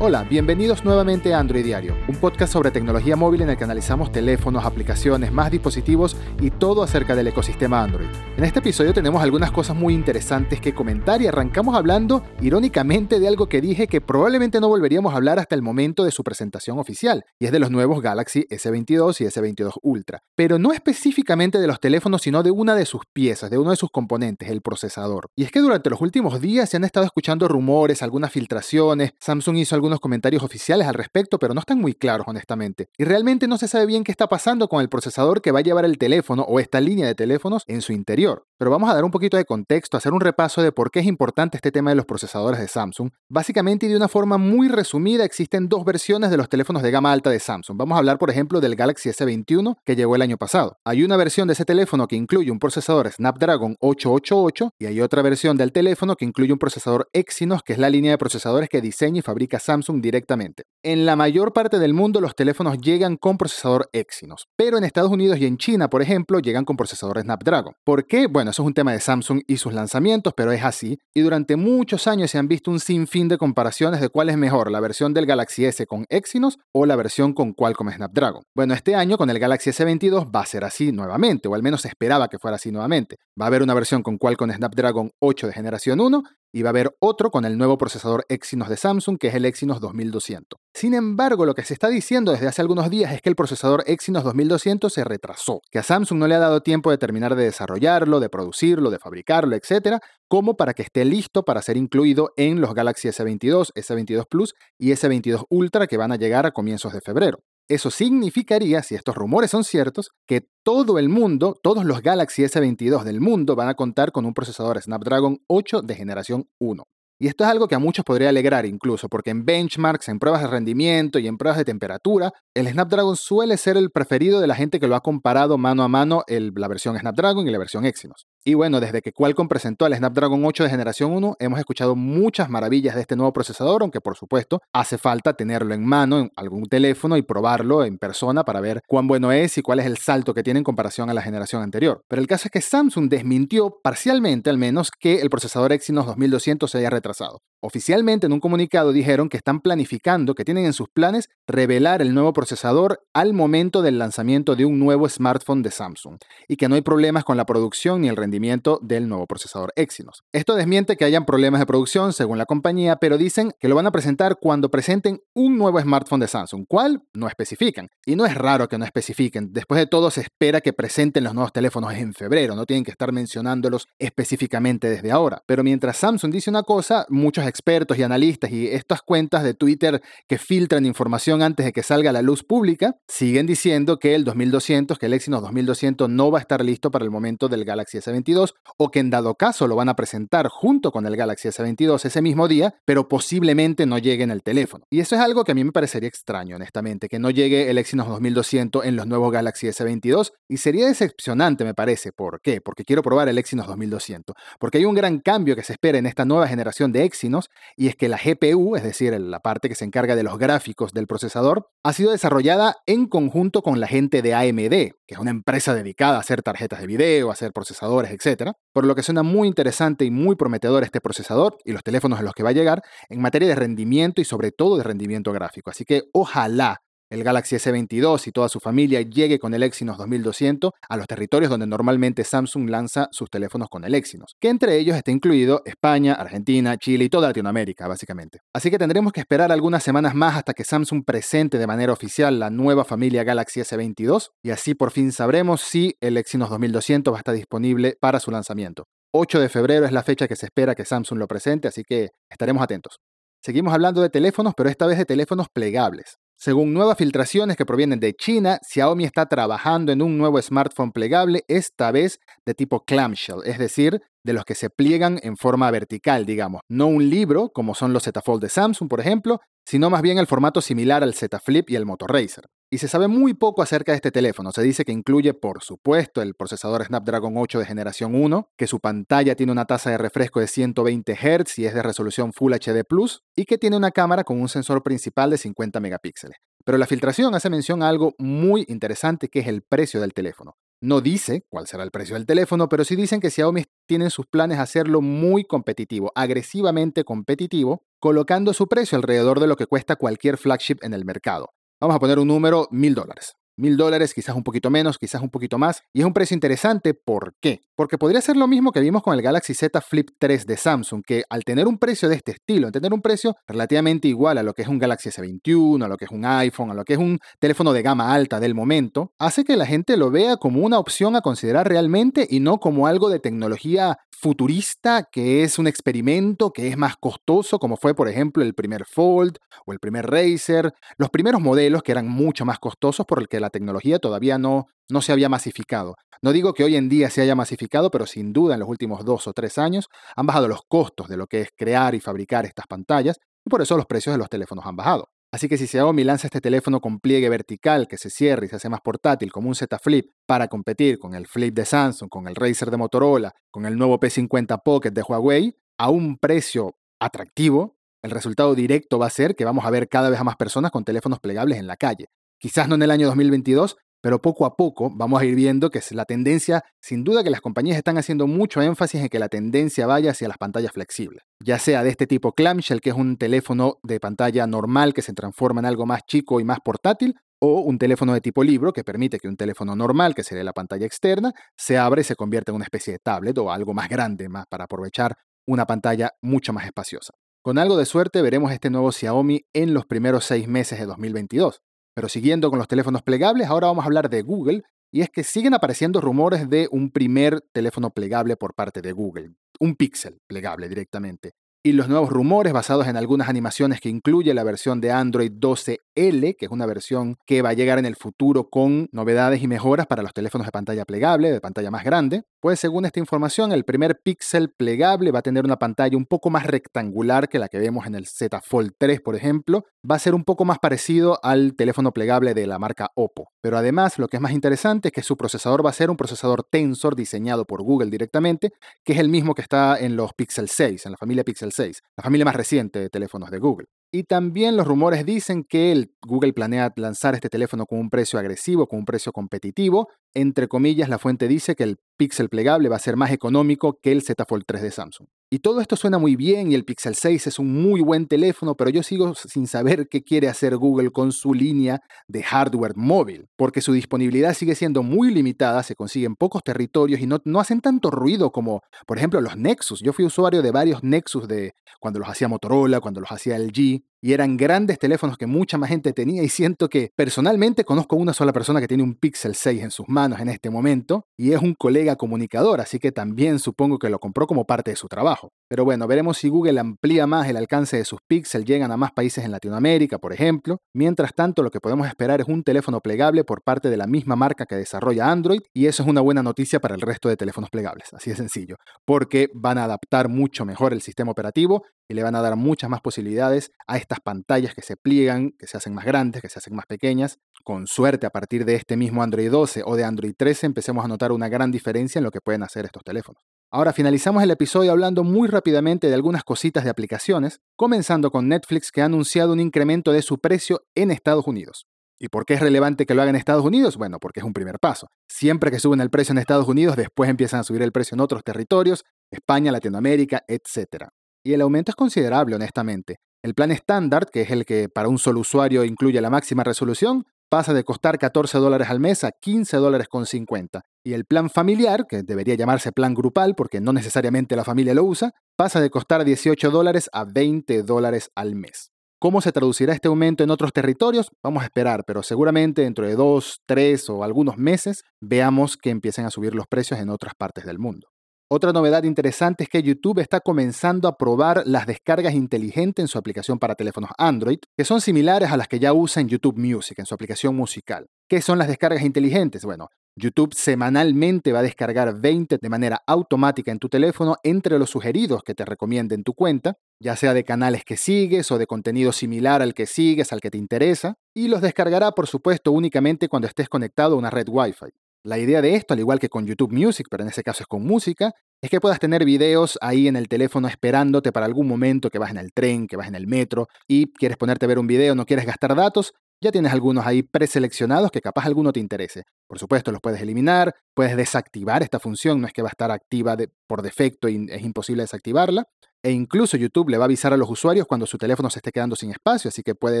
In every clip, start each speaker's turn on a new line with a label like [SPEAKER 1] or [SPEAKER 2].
[SPEAKER 1] Hola, bienvenidos nuevamente a Android Diario, un podcast sobre tecnología móvil en el que analizamos teléfonos, aplicaciones, más dispositivos y todo acerca del ecosistema Android. En este episodio tenemos algunas cosas muy interesantes que comentar y arrancamos hablando, irónicamente, de algo que dije que probablemente no volveríamos a hablar hasta el momento de su presentación oficial, y es de los nuevos Galaxy S22 y S22 Ultra, pero no específicamente de los teléfonos, sino de una de sus piezas, de uno de sus componentes, el procesador. Y es que durante los últimos días se han estado escuchando rumores, algunas filtraciones, Samsung hizo algún unos comentarios oficiales al respecto, pero no están muy claros honestamente. Y realmente no se sabe bien qué está pasando con el procesador que va a llevar el teléfono o esta línea de teléfonos en su interior. Pero vamos a dar un poquito de contexto, hacer un repaso de por qué es importante este tema de los procesadores de Samsung. Básicamente y de una forma muy resumida existen dos versiones de los teléfonos de gama alta de Samsung. Vamos a hablar por ejemplo del Galaxy S21 que llegó el año pasado. Hay una versión de ese teléfono que incluye un procesador Snapdragon 888 y hay otra versión del teléfono que incluye un procesador Exynos que es la línea de procesadores que diseña y fabrica Samsung Samsung directamente. En la mayor parte del mundo los teléfonos llegan con procesador Exynos, pero en Estados Unidos y en China, por ejemplo, llegan con procesador Snapdragon. ¿Por qué? Bueno, eso es un tema de Samsung y sus lanzamientos, pero es así. Y durante muchos años se han visto un sinfín de comparaciones de cuál es mejor, la versión del Galaxy S con Exynos o la versión con Qualcomm Snapdragon. Bueno, este año con el Galaxy S22 va a ser así nuevamente, o al menos se esperaba que fuera así nuevamente. Va a haber una versión con Qualcomm Snapdragon 8 de generación 1 y va a haber otro con el nuevo procesador Exynos de Samsung, que es el Exynos 2200. Sin embargo, lo que se está diciendo desde hace algunos días es que el procesador Exynos 2200 se retrasó, que a Samsung no le ha dado tiempo de terminar de desarrollarlo, de producirlo, de fabricarlo, etc., como para que esté listo para ser incluido en los Galaxy S22, S22 Plus y S22 Ultra que van a llegar a comienzos de febrero. Eso significaría, si estos rumores son ciertos, que todo el mundo, todos los Galaxy S22 del mundo van a contar con un procesador Snapdragon 8 de generación 1. Y esto es algo que a muchos podría alegrar incluso, porque en benchmarks, en pruebas de rendimiento y en pruebas de temperatura, el Snapdragon suele ser el preferido de la gente que lo ha comparado mano a mano la versión Snapdragon y la versión Exynos. Y bueno, desde que Qualcomm presentó el Snapdragon 8 de generación 1, hemos escuchado muchas maravillas de este nuevo procesador, aunque por supuesto hace falta tenerlo en mano en algún teléfono y probarlo en persona para ver cuán bueno es y cuál es el salto que tiene en comparación a la generación anterior. Pero el caso es que Samsung desmintió parcialmente al menos que el procesador Exynos 2200 se haya retrasado Oficialmente en un comunicado dijeron que están planificando, que tienen en sus planes revelar el nuevo procesador al momento del lanzamiento de un nuevo smartphone de Samsung y que no hay problemas con la producción ni el rendimiento del nuevo procesador Exynos. Esto desmiente que hayan problemas de producción según la compañía, pero dicen que lo van a presentar cuando presenten un nuevo smartphone de Samsung, ¿cuál? No especifican. Y no es raro que no especifiquen. Después de todo se espera que presenten los nuevos teléfonos en febrero, no tienen que estar mencionándolos específicamente desde ahora. Pero mientras Samsung dice una cosa, muchos expertos y analistas y estas cuentas de Twitter que filtran información antes de que salga a la luz pública siguen diciendo que el 2200, que el Exynos 2200 no va a estar listo para el momento del Galaxy S22 o que en dado caso lo van a presentar junto con el Galaxy S22 ese mismo día, pero posiblemente no llegue en el teléfono. Y eso es algo que a mí me parecería extraño, honestamente, que no llegue el Exynos 2200 en los nuevos Galaxy S22 y sería decepcionante, me parece. ¿Por qué? Porque quiero probar el Exynos 2200. Porque hay un gran cambio que se espera en esta nueva generación de Exynos, y es que la GPU, es decir, la parte que se encarga de los gráficos del procesador, ha sido desarrollada en conjunto con la gente de AMD, que es una empresa dedicada a hacer tarjetas de video, a hacer procesadores, etc. Por lo que suena muy interesante y muy prometedor este procesador y los teléfonos a los que va a llegar en materia de rendimiento y sobre todo de rendimiento gráfico. Así que ojalá el Galaxy S22 y toda su familia llegue con el Exynos 2200 a los territorios donde normalmente Samsung lanza sus teléfonos con el Exynos, que entre ellos está incluido España, Argentina, Chile y toda Latinoamérica, básicamente. Así que tendremos que esperar algunas semanas más hasta que Samsung presente de manera oficial la nueva familia Galaxy S22 y así por fin sabremos si el Exynos 2200 va a estar disponible para su lanzamiento. 8 de febrero es la fecha que se espera que Samsung lo presente, así que estaremos atentos. Seguimos hablando de teléfonos, pero esta vez de teléfonos plegables. Según nuevas filtraciones que provienen de China, Xiaomi está trabajando en un nuevo smartphone plegable, esta vez de tipo clamshell, es decir, de los que se pliegan en forma vertical, digamos. No un libro, como son los Z Fold de Samsung, por ejemplo, sino más bien el formato similar al Z Flip y el Moto Racer. Y se sabe muy poco acerca de este teléfono. Se dice que incluye, por supuesto, el procesador Snapdragon 8 de generación 1, que su pantalla tiene una tasa de refresco de 120 Hz y es de resolución Full HD Plus, y que tiene una cámara con un sensor principal de 50 megapíxeles. Pero la filtración hace mención a algo muy interesante que es el precio del teléfono. No dice cuál será el precio del teléfono, pero sí dicen que Xiaomi tiene sus planes hacerlo muy competitivo, agresivamente competitivo, colocando su precio alrededor de lo que cuesta cualquier flagship en el mercado. Vamos a poner un número, mil dólares mil dólares, quizás un poquito menos, quizás un poquito más. Y es un precio interesante, ¿por qué? Porque podría ser lo mismo que vimos con el Galaxy Z Flip 3 de Samsung, que al tener un precio de este estilo, al tener un precio relativamente igual a lo que es un Galaxy S21, a lo que es un iPhone, a lo que es un teléfono de gama alta del momento, hace que la gente lo vea como una opción a considerar realmente y no como algo de tecnología futurista que es un experimento que es más costoso, como fue por ejemplo el primer Fold o el primer Razer, los primeros modelos que eran mucho más costosos por el que la tecnología todavía no, no se había masificado. No digo que hoy en día se haya masificado, pero sin duda en los últimos dos o tres años han bajado los costos de lo que es crear y fabricar estas pantallas y por eso los precios de los teléfonos han bajado. Así que si Xiaomi lanza este teléfono con pliegue vertical que se cierra y se hace más portátil como un Z Flip para competir con el Flip de Samsung, con el Razer de Motorola, con el nuevo P50 Pocket de Huawei, a un precio atractivo, el resultado directo va a ser que vamos a ver cada vez a más personas con teléfonos plegables en la calle. Quizás no en el año 2022, pero poco a poco vamos a ir viendo que es la tendencia, sin duda que las compañías están haciendo mucho énfasis en que la tendencia vaya hacia las pantallas flexibles, ya sea de este tipo clamshell, que es un teléfono de pantalla normal que se transforma en algo más chico y más portátil, o un teléfono de tipo libro que permite que un teléfono normal, que sería la pantalla externa, se abra y se convierta en una especie de tablet o algo más grande, más para aprovechar una pantalla mucho más espaciosa. Con algo de suerte veremos este nuevo Xiaomi en los primeros seis meses de 2022. Pero siguiendo con los teléfonos plegables, ahora vamos a hablar de Google, y es que siguen apareciendo rumores de un primer teléfono plegable por parte de Google, un Pixel plegable directamente y los nuevos rumores basados en algunas animaciones que incluye la versión de Android 12L, que es una versión que va a llegar en el futuro con novedades y mejoras para los teléfonos de pantalla plegable, de pantalla más grande. Pues según esta información, el primer Pixel plegable va a tener una pantalla un poco más rectangular que la que vemos en el Z Fold 3, por ejemplo. Va a ser un poco más parecido al teléfono plegable de la marca Oppo. Pero además, lo que es más interesante es que su procesador va a ser un procesador Tensor diseñado por Google directamente, que es el mismo que está en los Pixel 6, en la familia Pixel 6, la familia más reciente de teléfonos de Google. Y también los rumores dicen que el Google planea lanzar este teléfono con un precio agresivo, con un precio competitivo. Entre comillas, la fuente dice que el Pixel plegable va a ser más económico que el Z Fold 3 de Samsung. Y todo esto suena muy bien y el Pixel 6 es un muy buen teléfono, pero yo sigo sin saber qué quiere hacer Google con su línea de hardware móvil, porque su disponibilidad sigue siendo muy limitada, se consiguen pocos territorios y no, no hacen tanto ruido como, por ejemplo, los Nexus. Yo fui usuario de varios Nexus de cuando los hacía Motorola, cuando los hacía LG, y eran grandes teléfonos que mucha más gente tenía y siento que personalmente conozco una sola persona que tiene un Pixel 6 en sus manos en este momento y es un colega comunicador, así que también supongo que lo compró como parte de su trabajo. Pero bueno, veremos si Google amplía más el alcance de sus Pixel, llegan a más países en Latinoamérica, por ejemplo. Mientras tanto, lo que podemos esperar es un teléfono plegable por parte de la misma marca que desarrolla Android y eso es una buena noticia para el resto de teléfonos plegables, así de sencillo, porque van a adaptar mucho mejor el sistema operativo y le van a dar muchas más posibilidades a estas pantallas que se pliegan, que se hacen más grandes, que se hacen más pequeñas. Con suerte, a partir de este mismo Android 12 o de Android 13, empecemos a notar una gran diferencia en lo que pueden hacer estos teléfonos. Ahora finalizamos el episodio hablando muy rápidamente de algunas cositas de aplicaciones, comenzando con Netflix que ha anunciado un incremento de su precio en Estados Unidos. ¿Y por qué es relevante que lo haga en Estados Unidos? Bueno, porque es un primer paso. Siempre que suben el precio en Estados Unidos, después empiezan a subir el precio en otros territorios, España, Latinoamérica, etc. Y el aumento es considerable, honestamente. El plan estándar, que es el que para un solo usuario incluye la máxima resolución, pasa de costar 14 dólares al mes a 15 dólares con 50. Y el plan familiar, que debería llamarse plan grupal porque no necesariamente la familia lo usa, pasa de costar 18 dólares a 20 dólares al mes. ¿Cómo se traducirá este aumento en otros territorios? Vamos a esperar, pero seguramente dentro de dos, tres o algunos meses veamos que empiecen a subir los precios en otras partes del mundo. Otra novedad interesante es que YouTube está comenzando a probar las descargas inteligentes en su aplicación para teléfonos Android, que son similares a las que ya usa en YouTube Music, en su aplicación musical. ¿Qué son las descargas inteligentes? Bueno, YouTube semanalmente va a descargar 20 de manera automática en tu teléfono entre los sugeridos que te recomienden tu cuenta, ya sea de canales que sigues o de contenido similar al que sigues, al que te interesa, y los descargará por supuesto únicamente cuando estés conectado a una red Wi-Fi. La idea de esto, al igual que con YouTube Music, pero en ese caso es con música, es que puedas tener videos ahí en el teléfono esperándote para algún momento que vas en el tren, que vas en el metro y quieres ponerte a ver un video, no quieres gastar datos, ya tienes algunos ahí preseleccionados que capaz alguno te interese. Por supuesto, los puedes eliminar, puedes desactivar esta función, no es que va a estar activa por defecto y es imposible desactivarla. E incluso YouTube le va a avisar a los usuarios cuando su teléfono se esté quedando sin espacio, así que puede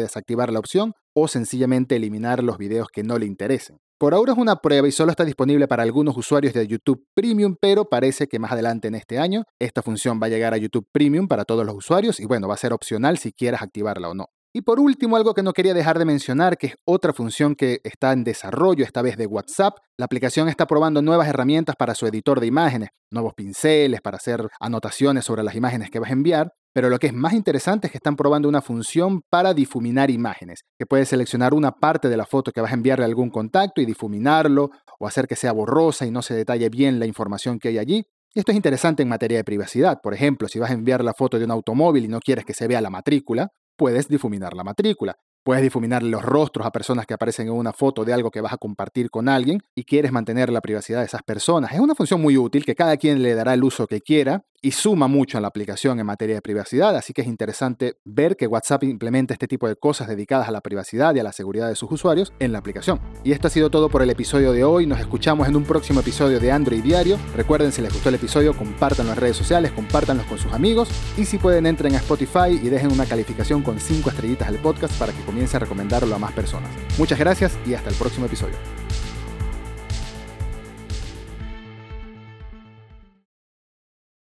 [SPEAKER 1] desactivar la opción o sencillamente eliminar los videos que no le interesen. Por ahora es una prueba y solo está disponible para algunos usuarios de YouTube Premium, pero parece que más adelante en este año esta función va a llegar a YouTube Premium para todos los usuarios y bueno, va a ser opcional si quieres activarla o no. Y por último, algo que no quería dejar de mencionar, que es otra función que está en desarrollo, esta vez de WhatsApp. La aplicación está probando nuevas herramientas para su editor de imágenes, nuevos pinceles para hacer anotaciones sobre las imágenes que vas a enviar. Pero lo que es más interesante es que están probando una función para difuminar imágenes, que puedes seleccionar una parte de la foto que vas a enviarle a algún contacto y difuminarlo o hacer que sea borrosa y no se detalle bien la información que hay allí. Esto es interesante en materia de privacidad. Por ejemplo, si vas a enviar la foto de un automóvil y no quieres que se vea la matrícula, puedes difuminar la matrícula. Puedes difuminar los rostros a personas que aparecen en una foto de algo que vas a compartir con alguien y quieres mantener la privacidad de esas personas. Es una función muy útil que cada quien le dará el uso que quiera y suma mucho en la aplicación en materia de privacidad, así que es interesante ver que WhatsApp implementa este tipo de cosas dedicadas a la privacidad y a la seguridad de sus usuarios en la aplicación. Y esto ha sido todo por el episodio de hoy, nos escuchamos en un próximo episodio de Android Diario. Recuerden si les gustó el episodio, compártanlo en redes sociales, compártanlo con sus amigos y si pueden entren a Spotify y dejen una calificación con 5 estrellitas al podcast para que comience a recomendarlo a más personas. Muchas gracias y hasta el próximo episodio.